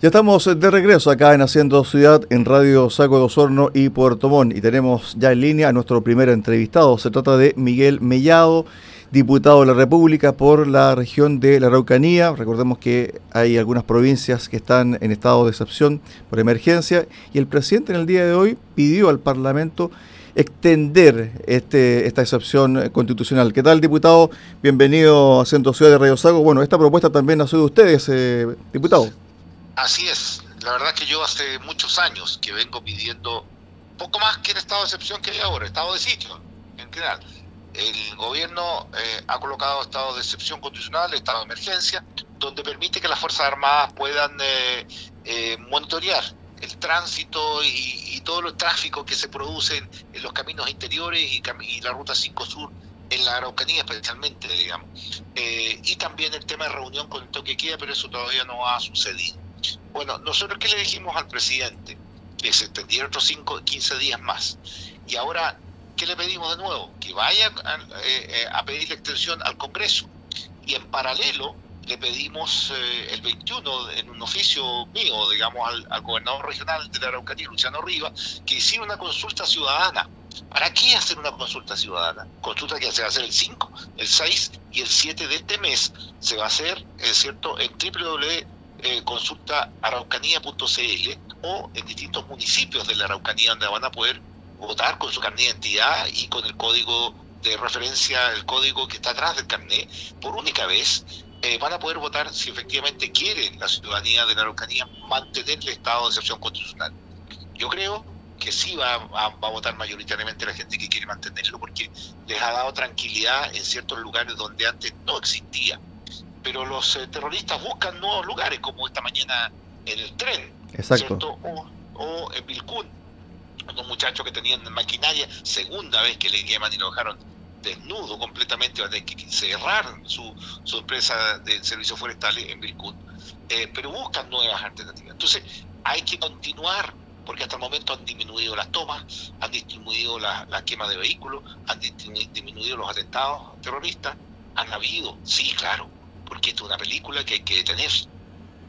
Ya estamos de regreso acá en Haciendo Ciudad en Radio Saco de Osorno y Puerto Montt y tenemos ya en línea a nuestro primer entrevistado. Se trata de Miguel Mellado, diputado de la República por la región de la Araucanía. Recordemos que hay algunas provincias que están en estado de excepción por emergencia y el presidente en el día de hoy pidió al Parlamento extender este, esta excepción constitucional. ¿Qué tal, diputado? Bienvenido a Haciendo Ciudad de Radio Saco. Bueno, esta propuesta también nació de ustedes, eh, diputado. Así es. La verdad que yo hace muchos años que vengo pidiendo poco más que el estado de excepción que hay ahora, estado de sitio en general. El gobierno eh, ha colocado estado de excepción constitucional, estado de emergencia, donde permite que las Fuerzas Armadas puedan eh, eh, monitorear el tránsito y, todo el tráfico que se produce en, los caminos interiores y, y, la ruta 5 Sur en la Araucanía especialmente, digamos. y también el tema de reunión con el toque queda, pero eso todavía no ha sucedido. Bueno, nosotros qué le dijimos al presidente? Que se extendiera otros 5, 15 días más. Y ahora, ¿qué le pedimos de nuevo? Que vaya a, eh, eh, pedir la extensión al Congreso. Y en paralelo, le pedimos eh, el 21 en un oficio mío, digamos, al, gobernador regional de la Araucanía, Luciano Rivas, que hiciera una consulta ciudadana. ¿Para qué hacer una consulta ciudadana? Consulta que se va a hacer el 5, el 6 y el 7 de este mes. Se va a hacer, es cierto, en www consulta araucanía.cl o en distintos municipios de la Araucanía donde van a poder votar con su carnet de identidad y con el código de referencia, el código que está atrás del carnet, por única vez, eh, van a poder votar si efectivamente quiere la ciudadanía de la Araucanía mantener el estado de excepción constitucional. Yo creo que sí va a, va a, votar mayoritariamente la gente que quiere mantenerlo porque les ha dado tranquilidad en ciertos lugares donde antes no existía pero los eh, terroristas buscan nuevos lugares, como esta mañana en el tren, Exacto. O, en Vilcún, unos muchachos que tenían maquinaria, segunda vez que le queman y lo dejaron desnudo completamente, van a que cerrar su, su empresa de servicios forestales en Vilcún, eh, pero buscan nuevas alternativas. Entonces, hay que continuar porque hasta el momento han disminuido las tomas, han disminuido la, la quema de vehículos, han disminuido los atentados terroristas, han habido, sí, claro, porque esto es una película que hay que detener.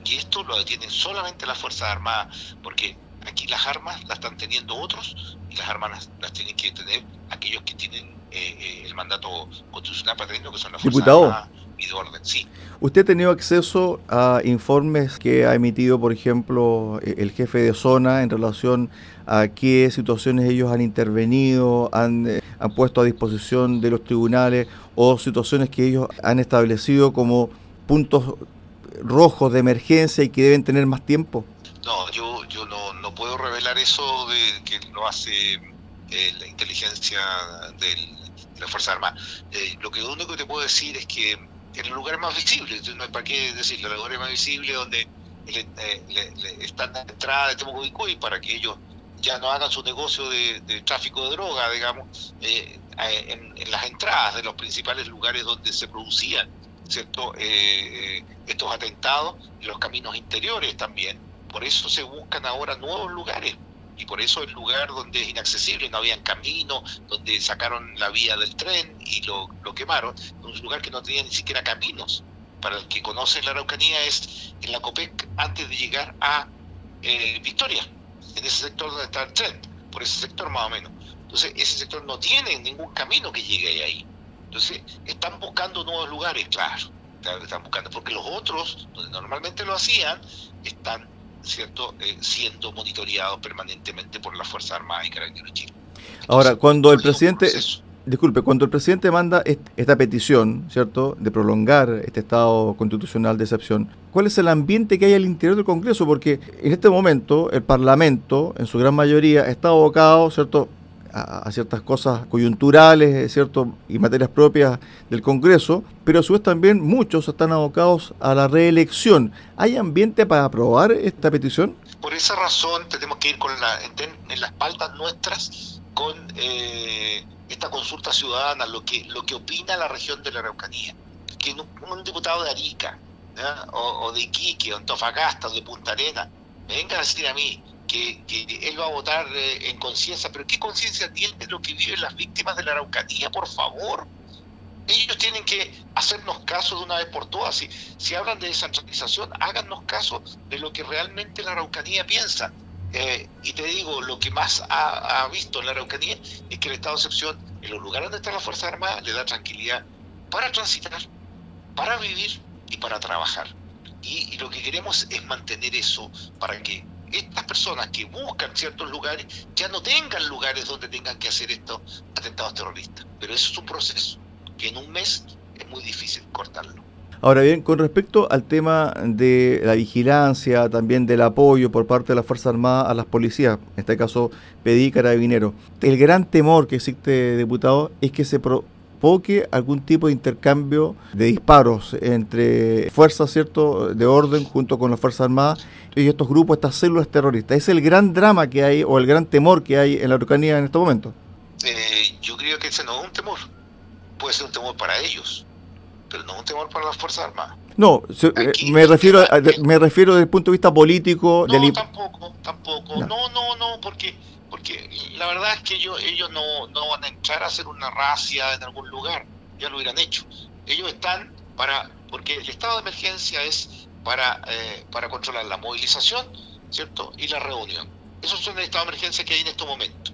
Y esto lo detienen solamente las Fuerzas Armadas, porque aquí las armas las están teniendo otros y las armas las, tienen que tener aquellos que tienen eh, eh, el mandato constitucional para tenerlo, que son las Fuerzas Armadas de. Sí. ¿Usted ha tenido acceso a informes que ha emitido, por ejemplo, e-, el jefe de zona en relación a qué situaciones ellos han intervenido, han, eh, han puesto a disposición de los tribunales o situaciones que ellos han establecido como puntos rojos de emergencia y que deben tener más tiempo? No, yo, yo no, no puedo revelar eso de que lo hace eh, la inteligencia de la Fuerza Armada. Eh, lo que único que te puedo decir es que en el lugar más visible, no hay para qué decirlo, el lugar más visible donde eh, están la entrada de Temuco para que ellos ya no hagan su negocio de, tráfico de droga, digamos, eh, en, las entradas de los principales lugares donde se producían ¿cierto? Eh, eh, estos atentados, y los caminos interiores también. Por eso se buscan ahora nuevos lugares y por eso el lugar donde es inaccesible, no habían camino, donde sacaron la vía del tren y lo, lo quemaron, un lugar que no tenía ni siquiera caminos. Para el que conoce la Araucanía es en la COPEC antes de llegar a Victoria en ese sector donde está el tren, por ese sector más o menos. Entonces, ese sector no tiene ningún camino que llegue ahí. Entonces, están buscando nuevos lugares, claro, están buscando, porque los otros, donde normalmente lo hacían, están cierto eh, siendo monitoreados permanentemente por la Fuerza Armada y Carabineros de Chile. Ahora, cuando el presidente disculpe, cuando el presidente manda esta petición, ¿cierto?, de prolongar este estado constitucional de excepción, ¿cuál es el ambiente que hay al interior del Congreso? Porque en este momento el Parlamento, en su gran mayoría, está abocado, ¿cierto?, a, ciertas cosas coyunturales, ¿cierto?, y materias propias del Congreso, pero a su vez también muchos están abocados a la reelección. ¿Hay ambiente para aprobar esta petición? Por esa razón tenemos que ir con la, en, las espaldas nuestras con... Eh, esta consulta ciudadana, lo que, lo que opina la región de la Araucanía. Que un, diputado de Arica, o, de Iquique, o Antofagasta, o de Punta Arena, venga a decir a mí que, él va a votar eh, en conciencia, pero ¿qué conciencia tiene lo que viven las víctimas de la Araucanía, por favor? ellos tienen que hacernos caso de una vez por todas. Si, si hablan de descentralización, háganos caso de lo que realmente la Araucanía piensa. Eh, y te digo, lo que más ha, visto en la Araucanía es que el estado de excepción, en los lugares donde está la Fuerza Armada, le da tranquilidad para transitar, para vivir y para trabajar. Y, y, lo que queremos es mantener eso para que estas personas que buscan ciertos lugares ya no tengan lugares donde tengan que hacer estos atentados terroristas. Pero eso es un proceso que en un mes es muy difícil cortarlo. Ahora bien, con respecto al tema de la vigilancia, también del apoyo por parte de las Fuerzas Armadas a las policías, en este caso pedí carabinero, el gran temor que existe, diputado, es que se provoque algún tipo de intercambio de disparos entre fuerzas cierto de orden junto con las Fuerzas Armadas y estos grupos, estas células terroristas. Es el gran drama que hay o el gran temor que hay en la Araucanía en este momento. Eh, yo creo que ese no es un temor, puede ser un temor para ellos pero no un temor para las Fuerzas Armadas. No, eh, me refiero me refiero desde el punto de vista político. No, tampoco, tampoco. No. no, no, porque porque la verdad es que ellos, ellos no, no van a entrar a hacer una racia en algún lugar, ya lo hubieran hecho. Ellos están para, porque el estado de emergencia es para, eh, para controlar la movilización, ¿cierto? Y la reunión. Esos son el estado de emergencia que hay en estos momentos.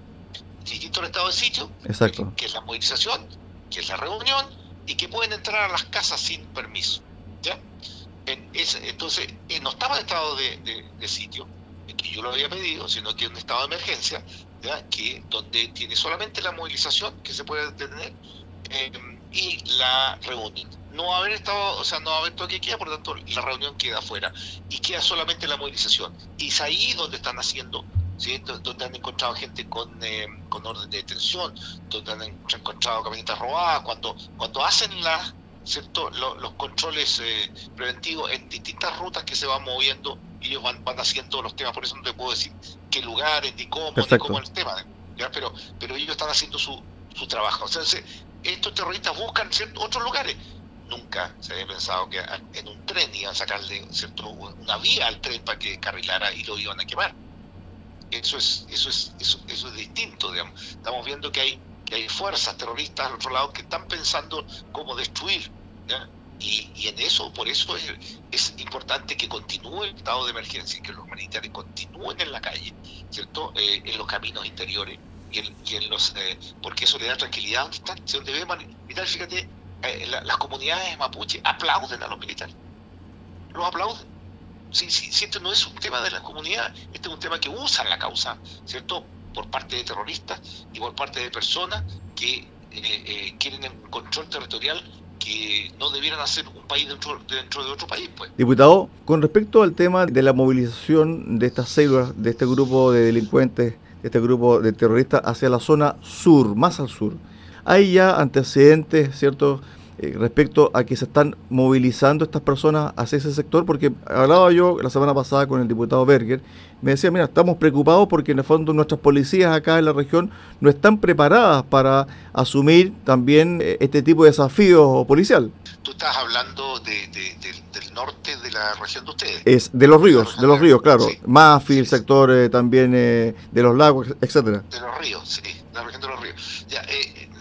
Distinto al estado de sitio, Exacto. que es la movilización, que es la reunión y que pueden entrar a las casas sin permiso. ¿ya? entonces, eh, no estaba en estado de, sitio, que yo lo había pedido, sino que un estado de emergencia, donde tiene solamente la movilización que se puede detener eh, y la reunión. No va a haber estado, o sea, no va a haber toque queda, por lo tanto la reunión queda afuera y queda solamente la movilización. Y es ahí donde están haciendo donde han encontrado gente con, eh, con orden de detención, donde han encontrado camionetas robadas, cuando, cuando hacen la, ¿cierto? Los, controles eh, preventivos en distintas rutas que se van moviendo, ellos van, van haciendo los temas, por eso no te puedo decir qué lugares, ni cómo, ni cómo el tema, Pero, pero ellos están haciendo su, su trabajo. O sea, estos terroristas buscan ciertos otros lugares. Nunca se había pensado que en un tren iban a sacarle ¿cierto? una vía al tren para que carrilara y lo iban a quemar eso es, eso es, eso, eso es distinto, digamos. Estamos viendo que hay, que hay fuerzas terroristas al otro lado que están pensando cómo destruir. Y, en eso, por eso es, importante que continúe el estado de emergencia que los militares continúen en la calle, ¿cierto? Eh, en los caminos interiores y en, los eh, porque eso le da tranquilidad donde están, donde ve militares, fíjate, eh, las comunidades mapuche aplauden a los militares, los aplauden si, si, esto no es un tema de la comunidad, este es un tema que usan la causa, ¿cierto? Por parte de terroristas y por parte de personas que quieren un control territorial que no debieran hacer un país dentro, dentro de otro país. Pues. Diputado, con respecto al tema de la movilización de estas células, de este grupo de delincuentes, de este grupo de terroristas hacia la zona sur, más al sur, hay ya antecedentes, ¿cierto?, eh, respecto a que se están movilizando estas personas hacia ese sector, porque hablaba yo la semana pasada con el diputado Berger, me decía, mira, estamos preocupados porque en el fondo nuestras policías acá en la región no están preparadas para asumir también eh, este tipo de desafío policial. Tú estás hablando del norte de la región de ustedes. Es de los ríos, de los ríos, claro. Sí. el sector eh, también de los lagos, etcétera. De los ríos, sí, de la región de los ríos. Ya,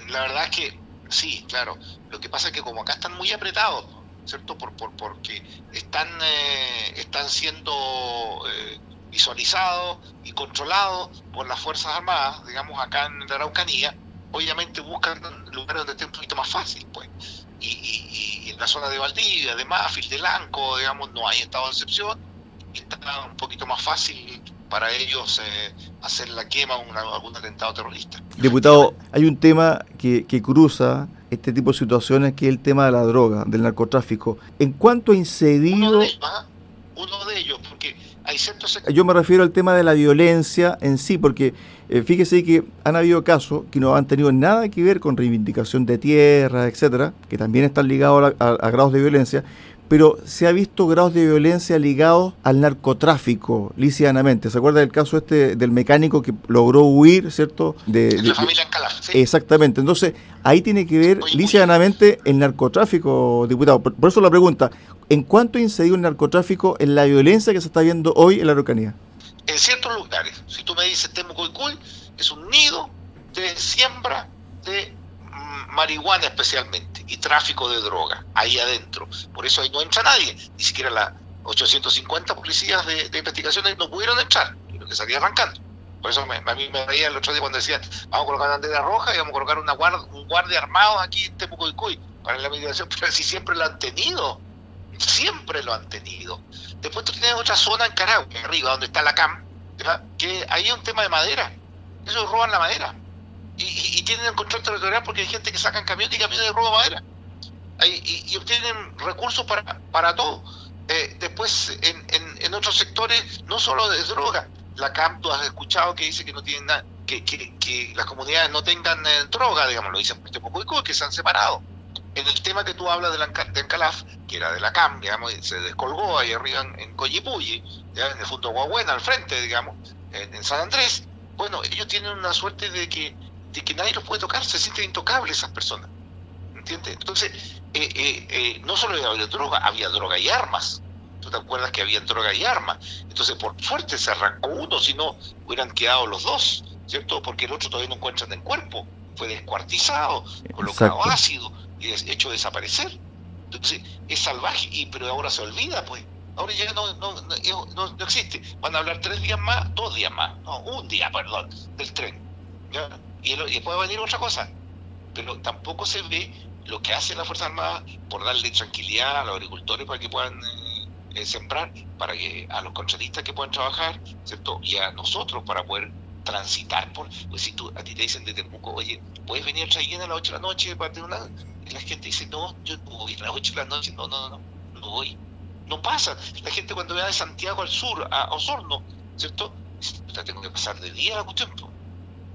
la verdad es que sí, claro. Lo que pasa es que como acá están muy apretados, ¿cierto? Por, por, porque están, eh, están siendo eh, visualizados y controlados por las Fuerzas Armadas, digamos, acá en la Araucanía, obviamente buscan lugares donde esté un poquito más fácil, pues. Y, en la zona de Valdivia, de Mafil, de Lanco, digamos, no hay estado de excepción, está un poquito más fácil para ellos eh, hacer la quema o algún atentado terrorista. Diputado, hay un tema que, que cruza este tipo de situaciones que es el tema de la droga, del narcotráfico. ¿En cuánto ha incidido... Uno de ellos, ¿ah? Uno de ellos porque hay ciertos... Yo me refiero al tema de la violencia en sí, porque eh, fíjese que han habido casos que no han tenido nada que ver con reivindicación de tierra, etcétera, que también están ligados a grados de violencia, pero se ha visto grados de violencia ligados al narcotráfico, lícitamente. ¿Se acuerda del caso este del mecánico que logró huir, ¿cierto? De, la familia Encalaf, Exactamente. Entonces, ahí tiene que ver lícitamente el narcotráfico, diputado. Por, eso la pregunta, ¿en cuánto ha incidido el narcotráfico en la violencia que se está viendo hoy en la Araucanía? En ciertos lugares. Si tú me dices Temucoicuy, es un nido de siembra de marihuana especialmente y tráfico de droga ahí adentro. Por eso ahí no entra nadie, ni siquiera las 850 policías de, de investigaciones no pudieron entrar, lo que salía arrancando. Por eso a mí me veía el otro día cuando decían, vamos a colocar una bandera roja y vamos a colocar una un guardia armado aquí en Temucoicuy para la mediación, pero si siempre lo han tenido, siempre lo han tenido. Después tú tienes otra zona en Caragua, arriba, donde está la CAM, que ahí hay un tema de madera. Ellos roban la madera. Y, tienen el control territorial porque hay gente que sacan camiones y camiones de robo madera. y, obtienen recursos para, para todo. Eh, después, en, en, otros sectores, no solo de droga, la CAM, tú has escuchado que dice que no tienen nada, que, que, las comunidades no tengan eh, droga, digamos, lo dicen poco que se han separado. En el tema que tú hablas de, la, de Encalaf, que era de la CAM, digamos, se descolgó ahí arriba en, en Coyipulli, en el Fundo Guaguena, al frente, digamos, en, San Andrés, bueno, ellos tienen una suerte de que, de que nadie los puede tocar, se sienten intocables esas personas. ¿Entiendes? Entonces, eh, eh, eh, no solo había droga, había droga y armas. ¿Tú te acuerdas que había droga y armas? Entonces, por suerte se arrancó uno, si no, hubieran quedado los dos, ¿cierto? Porque el otro todavía no encuentran en el cuerpo. Fue descuartizado, colocado ácido y hecho desaparecer. Entonces, es salvaje, y pero ahora se olvida, pues. Ahora ya no, no, no, no, existe. Van a hablar tres días más, dos días más, no, un día, perdón, del tren. Y, después va a venir otra cosa. Pero tampoco se ve lo que hace la Fuerza Armada por darle tranquilidad a los agricultores para que puedan eh, eh, sembrar, para que a los contratistas que puedan trabajar, ¿cierto? Y a nosotros para poder transitar por, pues si tú, a ti te dicen de Temuco, oye, puedes venir a a las 8 de la noche para tener una, y la gente dice, no, yo voy a las 8 de la noche, no, no, no, no voy. No pasa. La gente cuando va de Santiago al sur, a Osorno, ¿cierto? tengo que pasar de día la cuestión.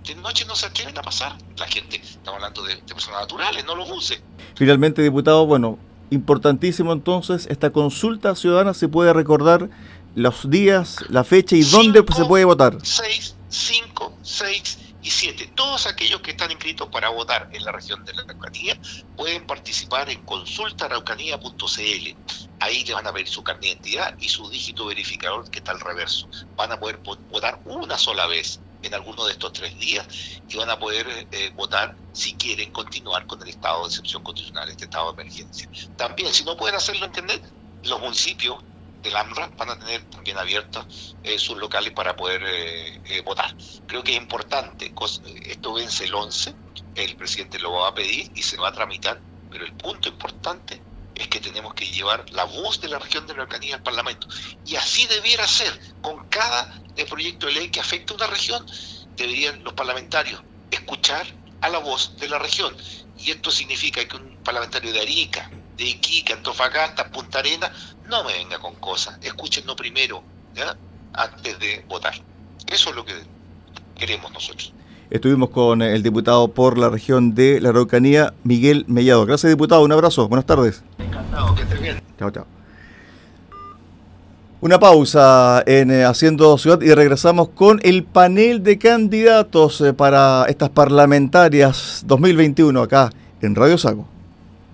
De noche no se atreven a pasar. La gente, estamos hablando de, personas naturales, no los use. Finalmente, diputado, bueno, importantísimo entonces, esta consulta ciudadana se puede recordar los días, la fecha y dónde se puede votar. 6, 5, 6 y 7. Todos aquellos que están inscritos para votar en la región de la Araucanía pueden participar en consultaaraucanía.cl. Ahí le van a ver su carnet de identidad y su dígito verificador que está al reverso. Van a poder votar una sola vez en alguno de estos tres días y van a poder eh, votar si quieren continuar con el estado de excepción constitucional, este estado de emergencia. También, si no pueden hacerlo entender, los municipios del AMRA van a tener también abiertos eh, sus locales para poder eh, votar. Creo que es importante, esto vence el 11, el presidente lo va a pedir y se va a tramitar, pero el punto importante es que tenemos que llevar la voz de la región de la Araucanía al Parlamento. Y así debiera ser, con cada proyecto de ley que afecte a una región, deberían los parlamentarios escuchar a la voz de la región. Y esto significa que un parlamentario de Arica, de Iquique, Antofagasta, Punta Arena, no me venga con cosas, escúchenlo primero, ¿ya? antes de votar. Eso es lo que queremos nosotros. Estuvimos con el diputado por la región de la Araucanía, Miguel Mellado. Gracias, diputado. Un abrazo. Buenas tardes. Encantado, que estés bien. Chao, chao. Una pausa en eh, Haciendo Ciudad y regresamos con el panel de candidatos eh, para estas parlamentarias 2021 acá en Radio Sago.